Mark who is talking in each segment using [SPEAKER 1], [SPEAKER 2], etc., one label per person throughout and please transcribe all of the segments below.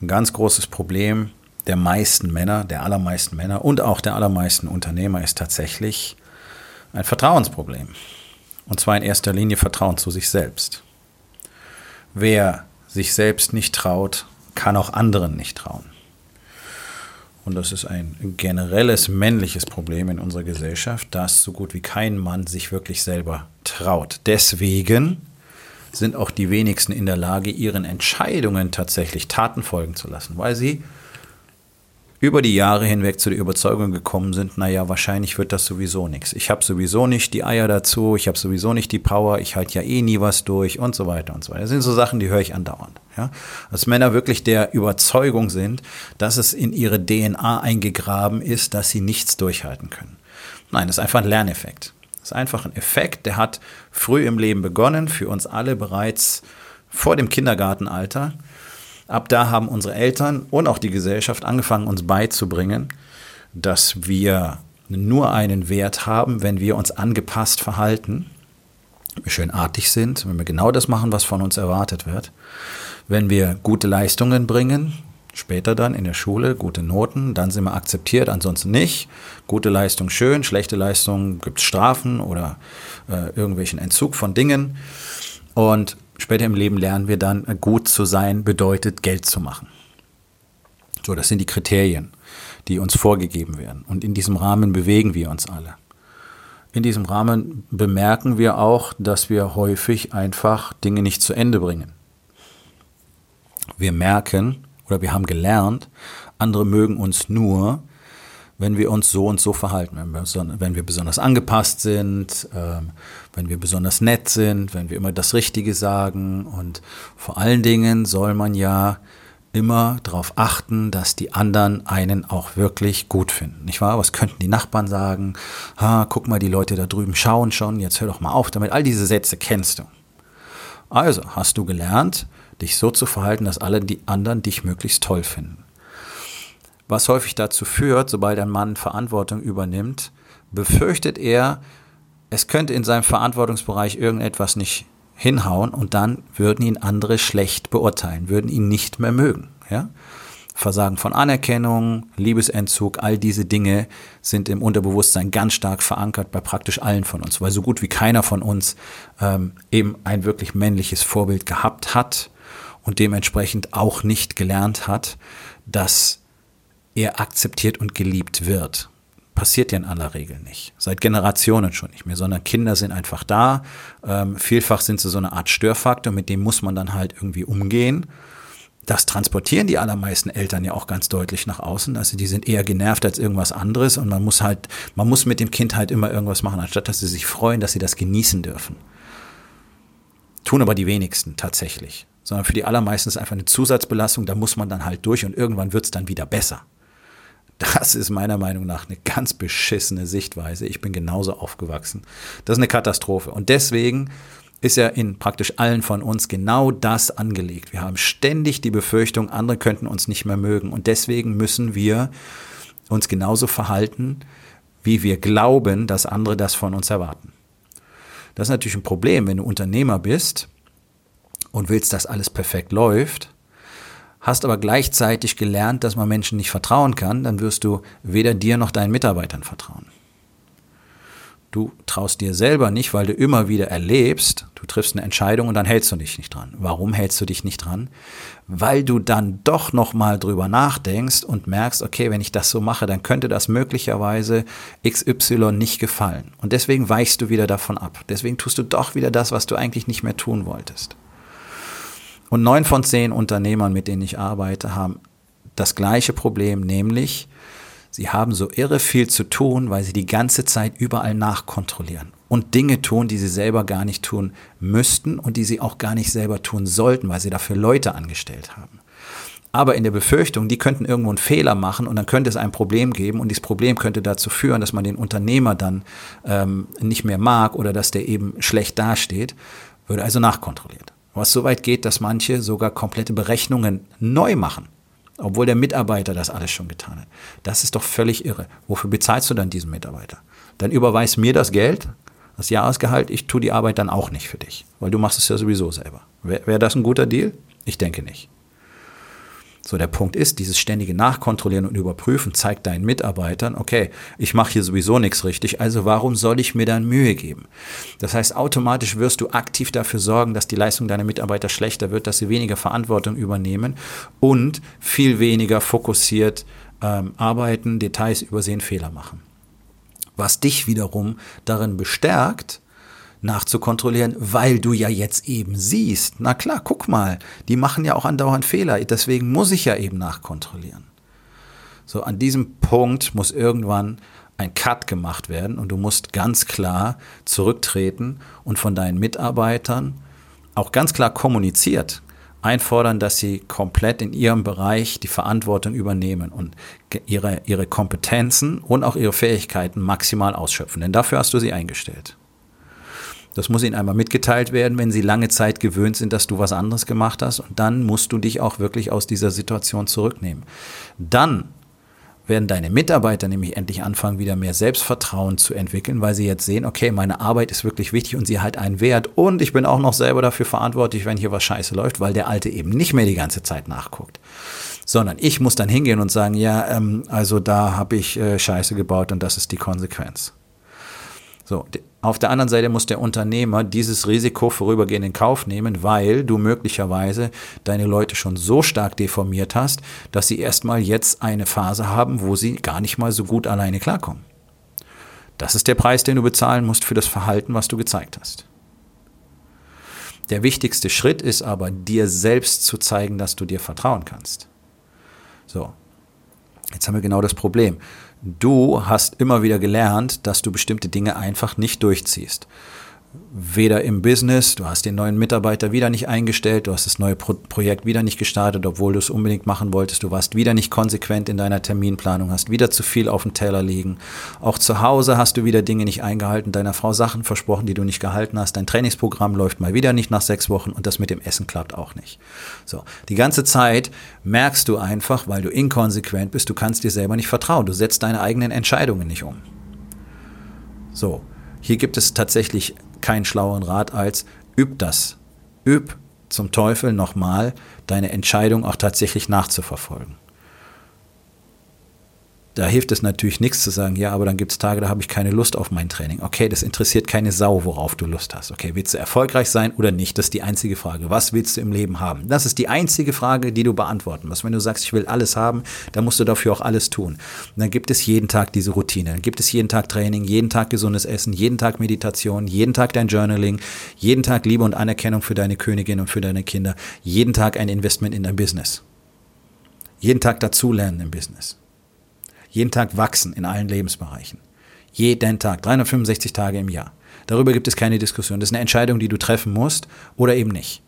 [SPEAKER 1] Ein ganz großes Problem der meisten Männer, der allermeisten Männer und auch der allermeisten Unternehmer ist tatsächlich ein Vertrauensproblem. Und zwar in erster Linie Vertrauen zu sich selbst. Wer sich selbst nicht traut, kann auch anderen nicht trauen. Und das ist ein generelles männliches Problem in unserer Gesellschaft, dass so gut wie kein Mann sich wirklich selber traut. Deswegen sind auch die wenigsten in der Lage, ihren Entscheidungen tatsächlich Taten folgen zu lassen, weil sie über die Jahre hinweg zu der Überzeugung gekommen sind, naja, wahrscheinlich wird das sowieso nichts. Ich habe sowieso nicht die Eier dazu, ich habe sowieso nicht die Power, ich halte ja eh nie was durch und so weiter und so weiter. Das sind so Sachen, die höre ich andauernd. Ja? Dass Männer wirklich der Überzeugung sind, dass es in ihre DNA eingegraben ist, dass sie nichts durchhalten können. Nein, das ist einfach ein Lerneffekt. Das ist einfach ein Effekt, der hat früh im Leben begonnen, für uns alle bereits vor dem Kindergartenalter. Ab da haben unsere Eltern und auch die Gesellschaft angefangen, uns beizubringen, dass wir nur einen Wert haben, wenn wir uns angepasst verhalten, wenn wir schön artig sind, wenn wir genau das machen, was von uns erwartet wird, wenn wir gute Leistungen bringen, Später dann in der Schule gute Noten, dann sind wir akzeptiert, ansonsten nicht. Gute Leistung schön, schlechte Leistung gibt es Strafen oder äh, irgendwelchen Entzug von Dingen. Und später im Leben lernen wir dann, gut zu sein bedeutet Geld zu machen. So, das sind die Kriterien, die uns vorgegeben werden. Und in diesem Rahmen bewegen wir uns alle. In diesem Rahmen bemerken wir auch, dass wir häufig einfach Dinge nicht zu Ende bringen. Wir merken, oder wir haben gelernt, andere mögen uns nur, wenn wir uns so und so verhalten, wenn wir, wenn wir besonders angepasst sind, ähm, wenn wir besonders nett sind, wenn wir immer das Richtige sagen. Und vor allen Dingen soll man ja immer darauf achten, dass die anderen einen auch wirklich gut finden. Nicht wahr? Was könnten die Nachbarn sagen? Ha, guck mal, die Leute da drüben schauen schon, jetzt hör doch mal auf damit. All diese Sätze kennst du. Also hast du gelernt, dich so zu verhalten, dass alle die anderen dich möglichst toll finden. Was häufig dazu führt, sobald ein Mann Verantwortung übernimmt, befürchtet er, es könnte in seinem Verantwortungsbereich irgendetwas nicht hinhauen und dann würden ihn andere schlecht beurteilen, würden ihn nicht mehr mögen. Ja? Versagen von Anerkennung, Liebesentzug, all diese Dinge sind im Unterbewusstsein ganz stark verankert bei praktisch allen von uns, weil so gut wie keiner von uns ähm, eben ein wirklich männliches Vorbild gehabt hat und dementsprechend auch nicht gelernt hat, dass er akzeptiert und geliebt wird. Passiert ja in aller Regel nicht. Seit Generationen schon nicht mehr, sondern Kinder sind einfach da. Ähm, vielfach sind sie so eine Art Störfaktor, mit dem muss man dann halt irgendwie umgehen. Das transportieren die allermeisten Eltern ja auch ganz deutlich nach außen. Also die sind eher genervt als irgendwas anderes und man muss halt, man muss mit dem Kind halt immer irgendwas machen, anstatt dass sie sich freuen, dass sie das genießen dürfen. Tun aber die wenigsten tatsächlich sondern für die allermeisten ist einfach eine Zusatzbelastung, da muss man dann halt durch und irgendwann wird es dann wieder besser. Das ist meiner Meinung nach eine ganz beschissene Sichtweise. Ich bin genauso aufgewachsen. Das ist eine Katastrophe. Und deswegen ist ja in praktisch allen von uns genau das angelegt. Wir haben ständig die Befürchtung, andere könnten uns nicht mehr mögen. Und deswegen müssen wir uns genauso verhalten, wie wir glauben, dass andere das von uns erwarten. Das ist natürlich ein Problem, wenn du Unternehmer bist und willst, dass alles perfekt läuft, hast aber gleichzeitig gelernt, dass man Menschen nicht vertrauen kann, dann wirst du weder dir noch deinen Mitarbeitern vertrauen. Du traust dir selber nicht, weil du immer wieder erlebst, du triffst eine Entscheidung und dann hältst du dich nicht dran. Warum hältst du dich nicht dran? Weil du dann doch noch mal drüber nachdenkst und merkst, okay, wenn ich das so mache, dann könnte das möglicherweise XY nicht gefallen. Und deswegen weichst du wieder davon ab. Deswegen tust du doch wieder das, was du eigentlich nicht mehr tun wolltest. Und neun von zehn Unternehmern, mit denen ich arbeite, haben das gleiche Problem, nämlich sie haben so irre viel zu tun, weil sie die ganze Zeit überall nachkontrollieren und Dinge tun, die sie selber gar nicht tun müssten und die sie auch gar nicht selber tun sollten, weil sie dafür Leute angestellt haben. aber in der Befürchtung, die könnten irgendwo einen Fehler machen und dann könnte es ein Problem geben und dieses Problem könnte dazu führen, dass man den Unternehmer dann ähm, nicht mehr mag oder dass der eben schlecht dasteht, würde also nachkontrolliert. Was so weit geht, dass manche sogar komplette Berechnungen neu machen, obwohl der Mitarbeiter das alles schon getan hat. Das ist doch völlig irre. Wofür bezahlst du dann diesen Mitarbeiter? Dann überweis mir das Geld, das Jahresgehalt, ich tue die Arbeit dann auch nicht für dich, weil du machst es ja sowieso selber. Wäre wär das ein guter Deal? Ich denke nicht. So, der Punkt ist, dieses ständige Nachkontrollieren und Überprüfen zeigt deinen Mitarbeitern, okay, ich mache hier sowieso nichts richtig, also warum soll ich mir dann Mühe geben? Das heißt, automatisch wirst du aktiv dafür sorgen, dass die Leistung deiner Mitarbeiter schlechter wird, dass sie weniger Verantwortung übernehmen und viel weniger fokussiert ähm, arbeiten, Details übersehen, Fehler machen. Was dich wiederum darin bestärkt, nachzukontrollieren, weil du ja jetzt eben siehst, na klar, guck mal, die machen ja auch andauernd Fehler, deswegen muss ich ja eben nachkontrollieren. So, an diesem Punkt muss irgendwann ein Cut gemacht werden und du musst ganz klar zurücktreten und von deinen Mitarbeitern auch ganz klar kommuniziert einfordern, dass sie komplett in ihrem Bereich die Verantwortung übernehmen und ihre, ihre Kompetenzen und auch ihre Fähigkeiten maximal ausschöpfen. Denn dafür hast du sie eingestellt. Das muss ihnen einmal mitgeteilt werden, wenn sie lange Zeit gewöhnt sind, dass du was anderes gemacht hast. Und dann musst du dich auch wirklich aus dieser Situation zurücknehmen. Dann werden deine Mitarbeiter nämlich endlich anfangen, wieder mehr Selbstvertrauen zu entwickeln, weil sie jetzt sehen, okay, meine Arbeit ist wirklich wichtig und sie hat einen Wert und ich bin auch noch selber dafür verantwortlich, wenn hier was scheiße läuft, weil der Alte eben nicht mehr die ganze Zeit nachguckt. Sondern ich muss dann hingehen und sagen, ja, ähm, also da habe ich äh, Scheiße gebaut und das ist die Konsequenz. So, auf der anderen Seite muss der Unternehmer dieses Risiko vorübergehend in Kauf nehmen, weil du möglicherweise deine Leute schon so stark deformiert hast, dass sie erstmal jetzt eine Phase haben, wo sie gar nicht mal so gut alleine klarkommen. Das ist der Preis, den du bezahlen musst für das Verhalten, was du gezeigt hast. Der wichtigste Schritt ist aber, dir selbst zu zeigen, dass du dir vertrauen kannst. So, jetzt haben wir genau das Problem. Du hast immer wieder gelernt, dass du bestimmte Dinge einfach nicht durchziehst weder im Business, du hast den neuen Mitarbeiter wieder nicht eingestellt, du hast das neue Pro Projekt wieder nicht gestartet, obwohl du es unbedingt machen wolltest, du warst wieder nicht konsequent in deiner Terminplanung, hast wieder zu viel auf dem Teller liegen. Auch zu Hause hast du wieder Dinge nicht eingehalten, deiner Frau Sachen versprochen, die du nicht gehalten hast, dein Trainingsprogramm läuft mal wieder nicht nach sechs Wochen und das mit dem Essen klappt auch nicht. So, die ganze Zeit merkst du einfach, weil du inkonsequent bist, du kannst dir selber nicht vertrauen, du setzt deine eigenen Entscheidungen nicht um. So, hier gibt es tatsächlich keinen schlaueren Rat als üb das. Üb zum Teufel nochmal deine Entscheidung auch tatsächlich nachzuverfolgen. Da hilft es natürlich nichts zu sagen, ja, aber dann gibt es Tage, da habe ich keine Lust auf mein Training. Okay, das interessiert keine Sau, worauf du Lust hast. Okay, willst du erfolgreich sein oder nicht? Das ist die einzige Frage. Was willst du im Leben haben? Das ist die einzige Frage, die du beantworten musst. Wenn du sagst, ich will alles haben, dann musst du dafür auch alles tun. Und dann gibt es jeden Tag diese Routine. Dann gibt es jeden Tag Training, jeden Tag gesundes Essen, jeden Tag Meditation, jeden Tag dein Journaling, jeden Tag Liebe und Anerkennung für deine Königin und für deine Kinder, jeden Tag ein Investment in dein Business. Jeden Tag dazulernen im Business. Jeden Tag wachsen in allen Lebensbereichen. Jeden Tag, 365 Tage im Jahr. Darüber gibt es keine Diskussion. Das ist eine Entscheidung, die du treffen musst oder eben nicht.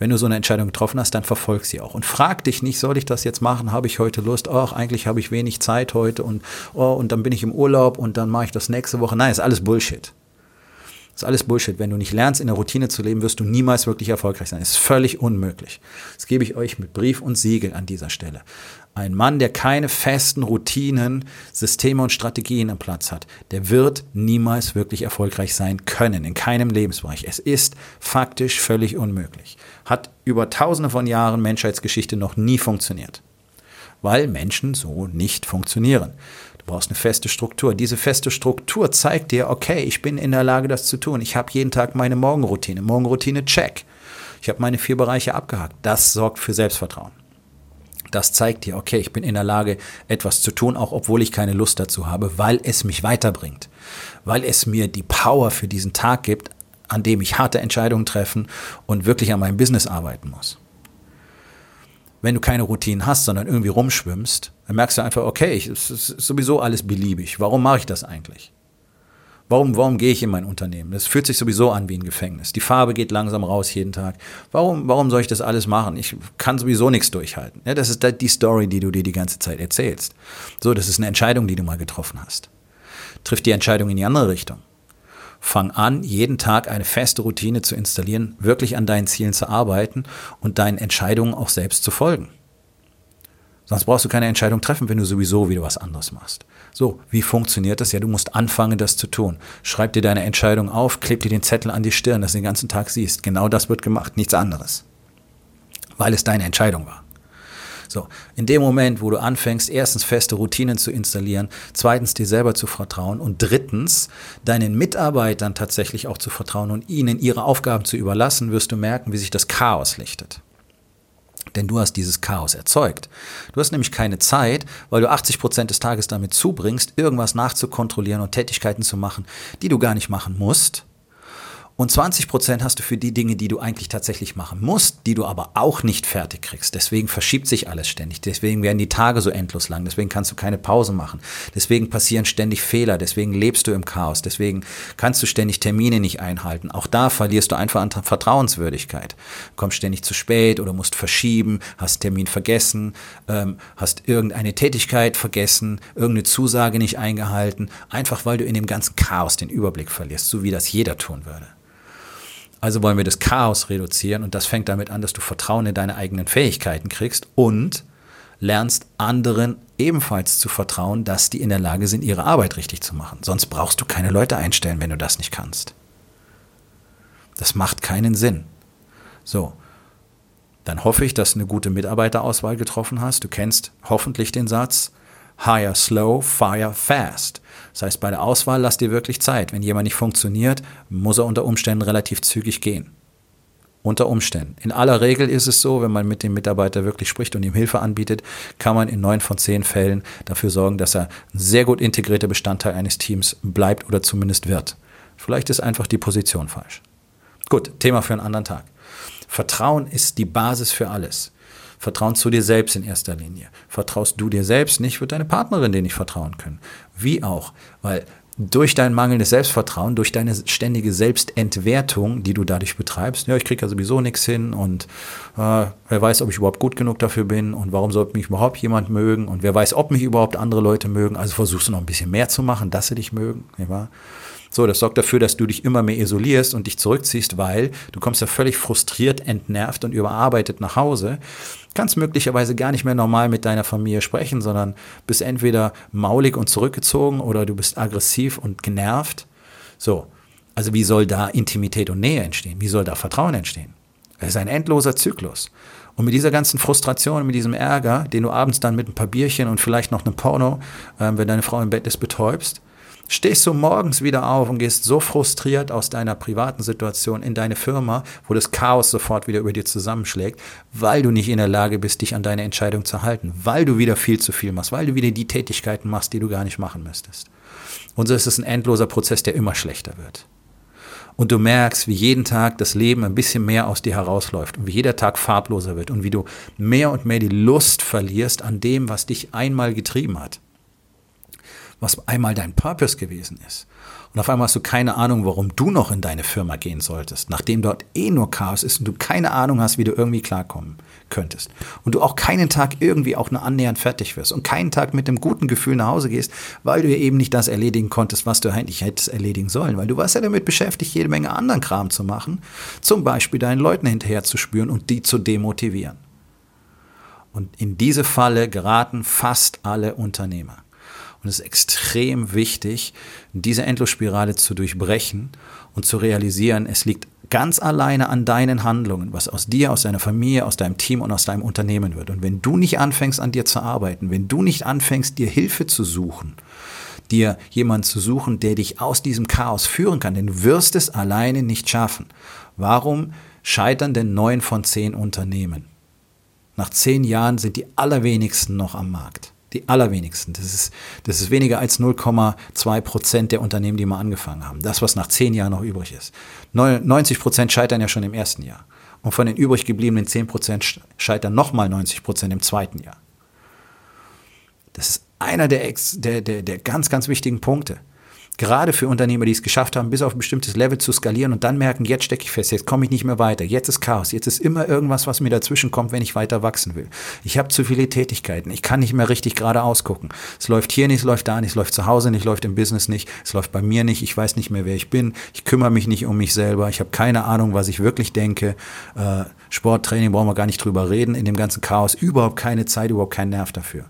[SPEAKER 1] Wenn du so eine Entscheidung getroffen hast, dann verfolg sie auch. Und frag dich nicht, soll ich das jetzt machen? Habe ich heute Lust? Ach, eigentlich habe ich wenig Zeit heute und, oh, und dann bin ich im Urlaub und dann mache ich das nächste Woche. Nein, ist alles Bullshit. Das ist alles Bullshit. Wenn du nicht lernst, in der Routine zu leben, wirst du niemals wirklich erfolgreich sein. Das ist völlig unmöglich. Das gebe ich euch mit Brief und Siegel an dieser Stelle. Ein Mann, der keine festen Routinen, Systeme und Strategien am Platz hat, der wird niemals wirklich erfolgreich sein können, in keinem Lebensbereich. Es ist faktisch völlig unmöglich. Hat über tausende von Jahren Menschheitsgeschichte noch nie funktioniert. Weil Menschen so nicht funktionieren. Du brauchst eine feste Struktur. Diese feste Struktur zeigt dir, okay, ich bin in der Lage, das zu tun. Ich habe jeden Tag meine Morgenroutine. Morgenroutine, check. Ich habe meine vier Bereiche abgehakt. Das sorgt für Selbstvertrauen. Das zeigt dir, okay, ich bin in der Lage, etwas zu tun, auch obwohl ich keine Lust dazu habe, weil es mich weiterbringt. Weil es mir die Power für diesen Tag gibt, an dem ich harte Entscheidungen treffen und wirklich an meinem Business arbeiten muss. Wenn du keine Routinen hast, sondern irgendwie rumschwimmst, dann merkst du einfach, okay, es ist sowieso alles beliebig. Warum mache ich das eigentlich? Warum, warum gehe ich in mein Unternehmen? Das fühlt sich sowieso an wie ein Gefängnis. Die Farbe geht langsam raus jeden Tag. Warum, warum soll ich das alles machen? Ich kann sowieso nichts durchhalten. Ja, das ist die Story, die du dir die ganze Zeit erzählst. So, das ist eine Entscheidung, die du mal getroffen hast. Triff die Entscheidung in die andere Richtung. Fang an, jeden Tag eine feste Routine zu installieren, wirklich an deinen Zielen zu arbeiten und deinen Entscheidungen auch selbst zu folgen. Sonst brauchst du keine Entscheidung treffen, wenn du sowieso wieder was anderes machst. So, wie funktioniert das? Ja, du musst anfangen, das zu tun. Schreib dir deine Entscheidung auf, kleb dir den Zettel an die Stirn, dass du den ganzen Tag siehst. Genau das wird gemacht, nichts anderes. Weil es deine Entscheidung war. So, in dem Moment, wo du anfängst, erstens feste Routinen zu installieren, zweitens dir selber zu vertrauen und drittens deinen Mitarbeitern tatsächlich auch zu vertrauen und ihnen ihre Aufgaben zu überlassen, wirst du merken, wie sich das Chaos lichtet denn du hast dieses Chaos erzeugt. Du hast nämlich keine Zeit, weil du 80 Prozent des Tages damit zubringst, irgendwas nachzukontrollieren und Tätigkeiten zu machen, die du gar nicht machen musst und 20 Prozent hast du für die Dinge, die du eigentlich tatsächlich machen musst, die du aber auch nicht fertig kriegst. Deswegen verschiebt sich alles ständig. Deswegen werden die Tage so endlos lang. Deswegen kannst du keine Pause machen. Deswegen passieren ständig Fehler. Deswegen lebst du im Chaos. Deswegen kannst du ständig Termine nicht einhalten. Auch da verlierst du einfach an Vertrauenswürdigkeit. Kommst ständig zu spät oder musst verschieben, hast Termin vergessen, ähm, hast irgendeine Tätigkeit vergessen, irgendeine Zusage nicht eingehalten. Einfach weil du in dem ganzen Chaos den Überblick verlierst, so wie das jeder tun würde. Also wollen wir das Chaos reduzieren und das fängt damit an, dass du Vertrauen in deine eigenen Fähigkeiten kriegst und lernst anderen ebenfalls zu vertrauen, dass die in der Lage sind, ihre Arbeit richtig zu machen. Sonst brauchst du keine Leute einstellen, wenn du das nicht kannst. Das macht keinen Sinn. So, dann hoffe ich, dass du eine gute Mitarbeiterauswahl getroffen hast. Du kennst hoffentlich den Satz, hire slow, fire fast. Das heißt, bei der Auswahl lass dir wirklich Zeit. Wenn jemand nicht funktioniert, muss er unter Umständen relativ zügig gehen. Unter Umständen. In aller Regel ist es so, wenn man mit dem Mitarbeiter wirklich spricht und ihm Hilfe anbietet, kann man in neun von zehn Fällen dafür sorgen, dass er ein sehr gut integrierter Bestandteil eines Teams bleibt oder zumindest wird. Vielleicht ist einfach die Position falsch. Gut, Thema für einen anderen Tag. Vertrauen ist die Basis für alles. Vertrauen zu dir selbst in erster Linie. Vertraust du dir selbst nicht, wird deine Partnerin dir nicht vertrauen können. Wie auch, weil durch dein mangelndes Selbstvertrauen, durch deine ständige Selbstentwertung, die du dadurch betreibst, ja, ich kriege ja sowieso nichts hin und äh, wer weiß, ob ich überhaupt gut genug dafür bin und warum sollte mich überhaupt jemand mögen und wer weiß, ob mich überhaupt andere Leute mögen. Also versuchst du noch ein bisschen mehr zu machen, dass sie dich mögen. Nicht wahr? So, das sorgt dafür, dass du dich immer mehr isolierst und dich zurückziehst, weil du kommst ja völlig frustriert, entnervt und überarbeitet nach Hause, kannst möglicherweise gar nicht mehr normal mit deiner Familie sprechen, sondern bist entweder maulig und zurückgezogen oder du bist aggressiv und genervt. So, also wie soll da Intimität und Nähe entstehen? Wie soll da Vertrauen entstehen? Es ist ein endloser Zyklus. Und mit dieser ganzen Frustration, mit diesem Ärger, den du abends dann mit ein paar Bierchen und vielleicht noch einem Porno, äh, wenn deine Frau im Bett ist, betäubst, stehst du morgens wieder auf und gehst so frustriert aus deiner privaten Situation in deine Firma, wo das Chaos sofort wieder über dir zusammenschlägt, weil du nicht in der Lage bist, dich an deine Entscheidung zu halten, weil du wieder viel zu viel machst, weil du wieder die Tätigkeiten machst, die du gar nicht machen müsstest. Und so ist es ein endloser Prozess, der immer schlechter wird. Und du merkst, wie jeden Tag das Leben ein bisschen mehr aus dir herausläuft und wie jeder Tag farbloser wird und wie du mehr und mehr die Lust verlierst an dem, was dich einmal getrieben hat was einmal dein Purpose gewesen ist. Und auf einmal hast du keine Ahnung, warum du noch in deine Firma gehen solltest, nachdem dort eh nur Chaos ist und du keine Ahnung hast, wie du irgendwie klarkommen könntest. Und du auch keinen Tag irgendwie auch nur annähernd fertig wirst und keinen Tag mit einem guten Gefühl nach Hause gehst, weil du eben nicht das erledigen konntest, was du eigentlich hättest erledigen sollen. Weil du warst ja damit beschäftigt, jede Menge anderen Kram zu machen, zum Beispiel deinen Leuten hinterher zu spüren und die zu demotivieren. Und in diese Falle geraten fast alle Unternehmer. Und es ist extrem wichtig, diese Endlosspirale zu durchbrechen und zu realisieren, es liegt ganz alleine an deinen Handlungen, was aus dir, aus deiner Familie, aus deinem Team und aus deinem Unternehmen wird. Und wenn du nicht anfängst, an dir zu arbeiten, wenn du nicht anfängst, dir Hilfe zu suchen, dir jemanden zu suchen, der dich aus diesem Chaos führen kann, denn du wirst es alleine nicht schaffen. Warum scheitern denn neun von zehn Unternehmen? Nach zehn Jahren sind die allerwenigsten noch am Markt. Die allerwenigsten. Das ist, das ist weniger als 0,2 Prozent der Unternehmen, die mal angefangen haben. Das, was nach zehn Jahren noch übrig ist. 90 Prozent scheitern ja schon im ersten Jahr. Und von den übrig gebliebenen 10 Prozent scheitern nochmal 90 Prozent im zweiten Jahr. Das ist einer der, der, der, der ganz, ganz wichtigen Punkte. Gerade für Unternehmer, die es geschafft haben, bis auf ein bestimmtes Level zu skalieren und dann merken, jetzt stecke ich fest, jetzt komme ich nicht mehr weiter, jetzt ist Chaos, jetzt ist immer irgendwas, was mir dazwischen kommt, wenn ich weiter wachsen will. Ich habe zu viele Tätigkeiten, ich kann nicht mehr richtig gerade ausgucken. Es läuft hier nicht, es läuft da nicht, es läuft zu Hause nicht, es läuft im Business nicht, es läuft bei mir nicht, ich weiß nicht mehr, wer ich bin, ich kümmere mich nicht um mich selber, ich habe keine Ahnung, was ich wirklich denke. Äh, Sporttraining brauchen wir gar nicht drüber reden, in dem ganzen Chaos überhaupt keine Zeit, überhaupt keinen Nerv dafür.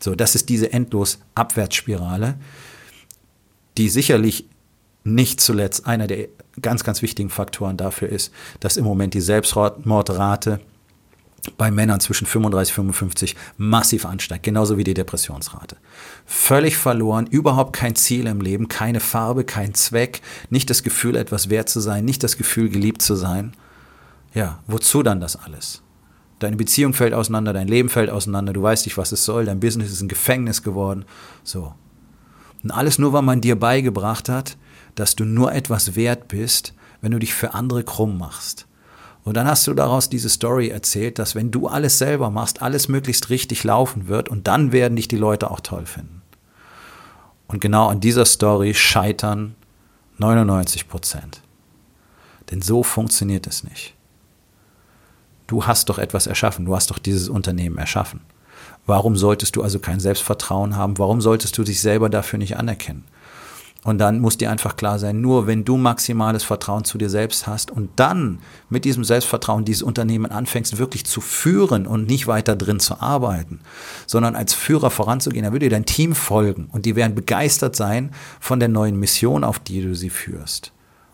[SPEAKER 1] So, das ist diese endlos Abwärtsspirale die sicherlich nicht zuletzt einer der ganz, ganz wichtigen Faktoren dafür ist, dass im Moment die Selbstmordrate bei Männern zwischen 35 und 55 massiv ansteigt, genauso wie die Depressionsrate. Völlig verloren, überhaupt kein Ziel im Leben, keine Farbe, kein Zweck, nicht das Gefühl, etwas wert zu sein, nicht das Gefühl, geliebt zu sein. Ja, wozu dann das alles? Deine Beziehung fällt auseinander, dein Leben fällt auseinander, du weißt nicht, was es soll, dein Business ist ein Gefängnis geworden. So. Und alles nur, weil man dir beigebracht hat, dass du nur etwas wert bist, wenn du dich für andere krumm machst. Und dann hast du daraus diese Story erzählt, dass wenn du alles selber machst, alles möglichst richtig laufen wird und dann werden dich die Leute auch toll finden. Und genau an dieser Story scheitern 99 Prozent. Denn so funktioniert es nicht. Du hast doch etwas erschaffen, du hast doch dieses Unternehmen erschaffen. Warum solltest du also kein Selbstvertrauen haben? Warum solltest du dich selber dafür nicht anerkennen? Und dann muss dir einfach klar sein, nur wenn du maximales Vertrauen zu dir selbst hast und dann mit diesem Selbstvertrauen dieses Unternehmen anfängst wirklich zu führen und nicht weiter drin zu arbeiten, sondern als Führer voranzugehen, dann würde dir dein Team folgen und die werden begeistert sein von der neuen Mission, auf die du sie führst.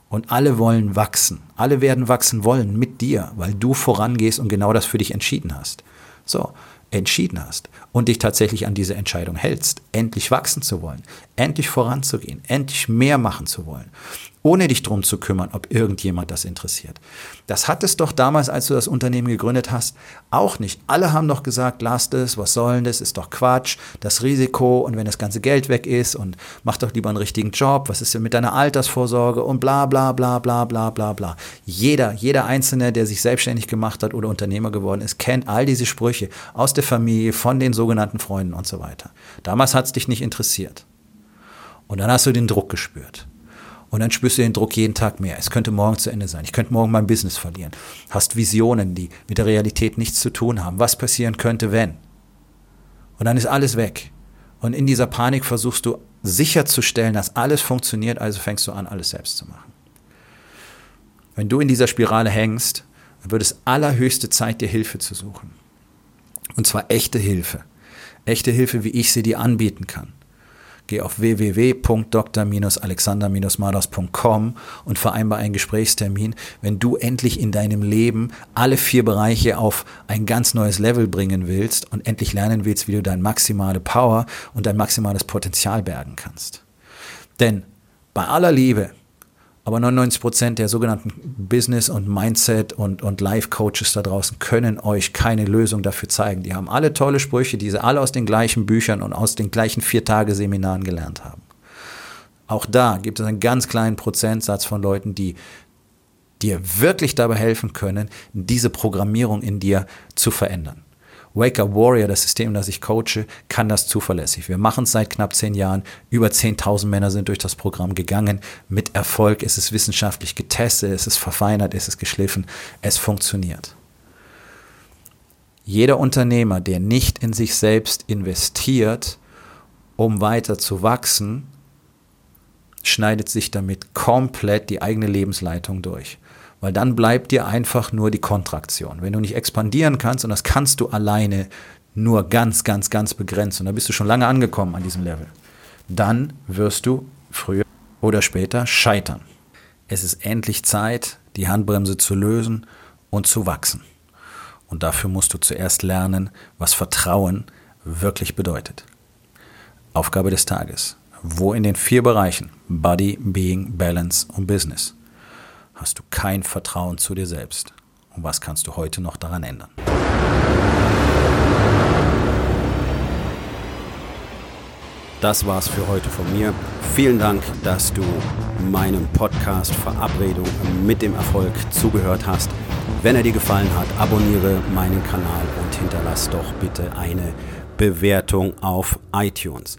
[SPEAKER 1] Und alle wollen wachsen. Alle werden wachsen wollen mit dir, weil du vorangehst und genau das für dich entschieden hast. So, entschieden hast und dich tatsächlich an diese Entscheidung hältst, endlich wachsen zu wollen, endlich voranzugehen, endlich mehr machen zu wollen, ohne dich drum zu kümmern, ob irgendjemand das interessiert. Das hattest doch damals, als du das Unternehmen gegründet hast, auch nicht. Alle haben doch gesagt, lasst es, was soll das, ist doch Quatsch, das Risiko und wenn das ganze Geld weg ist und mach doch lieber einen richtigen Job, was ist denn mit deiner Altersvorsorge und bla bla bla bla bla bla bla. Jeder, jeder Einzelne, der sich selbstständig gemacht hat oder Unternehmer geworden ist, kennt all diese Sprüche aus der Familie, von den sogenannten Freunden und so weiter. Damals hat es dich nicht interessiert. Und dann hast du den Druck gespürt. Und dann spürst du den Druck jeden Tag mehr. Es könnte morgen zu Ende sein. Ich könnte morgen mein Business verlieren. Hast Visionen, die mit der Realität nichts zu tun haben. Was passieren könnte, wenn? Und dann ist alles weg. Und in dieser Panik versuchst du sicherzustellen, dass alles funktioniert, also fängst du an, alles selbst zu machen. Wenn du in dieser Spirale hängst, dann wird es allerhöchste Zeit, dir Hilfe zu suchen. Und zwar echte Hilfe. Echte Hilfe, wie ich sie dir anbieten kann. Geh auf www.dr-alexander-mados.com und vereinbar einen Gesprächstermin, wenn du endlich in deinem Leben alle vier Bereiche auf ein ganz neues Level bringen willst und endlich lernen willst, wie du deine maximale Power und dein maximales Potenzial bergen kannst. Denn bei aller Liebe, aber 99 Prozent der sogenannten Business- und Mindset- und, und Life-Coaches da draußen können euch keine Lösung dafür zeigen. Die haben alle tolle Sprüche, die sie alle aus den gleichen Büchern und aus den gleichen Vier-Tage-Seminaren gelernt haben. Auch da gibt es einen ganz kleinen Prozentsatz von Leuten, die dir wirklich dabei helfen können, diese Programmierung in dir zu verändern. Wake Up Warrior, das System, das ich coache, kann das zuverlässig. Wir machen es seit knapp zehn Jahren. Über 10.000 Männer sind durch das Programm gegangen. Mit Erfolg. Es ist wissenschaftlich getestet, es ist verfeinert, es ist geschliffen. Es funktioniert. Jeder Unternehmer, der nicht in sich selbst investiert, um weiter zu wachsen, schneidet sich damit komplett die eigene Lebensleitung durch weil dann bleibt dir einfach nur die Kontraktion. Wenn du nicht expandieren kannst, und das kannst du alleine nur ganz, ganz, ganz begrenzt, und da bist du schon lange angekommen an diesem Level, dann wirst du früher oder später scheitern. Es ist endlich Zeit, die Handbremse zu lösen und zu wachsen. Und dafür musst du zuerst lernen, was Vertrauen wirklich bedeutet. Aufgabe des Tages. Wo in den vier Bereichen Body, Being, Balance und Business hast du kein Vertrauen zu dir selbst. Und was kannst du heute noch daran ändern?
[SPEAKER 2] Das war's für heute von mir. Vielen Dank, dass du meinem Podcast Verabredung mit dem Erfolg zugehört hast. Wenn er dir gefallen hat, abonniere meinen Kanal und hinterlass doch bitte eine Bewertung auf iTunes.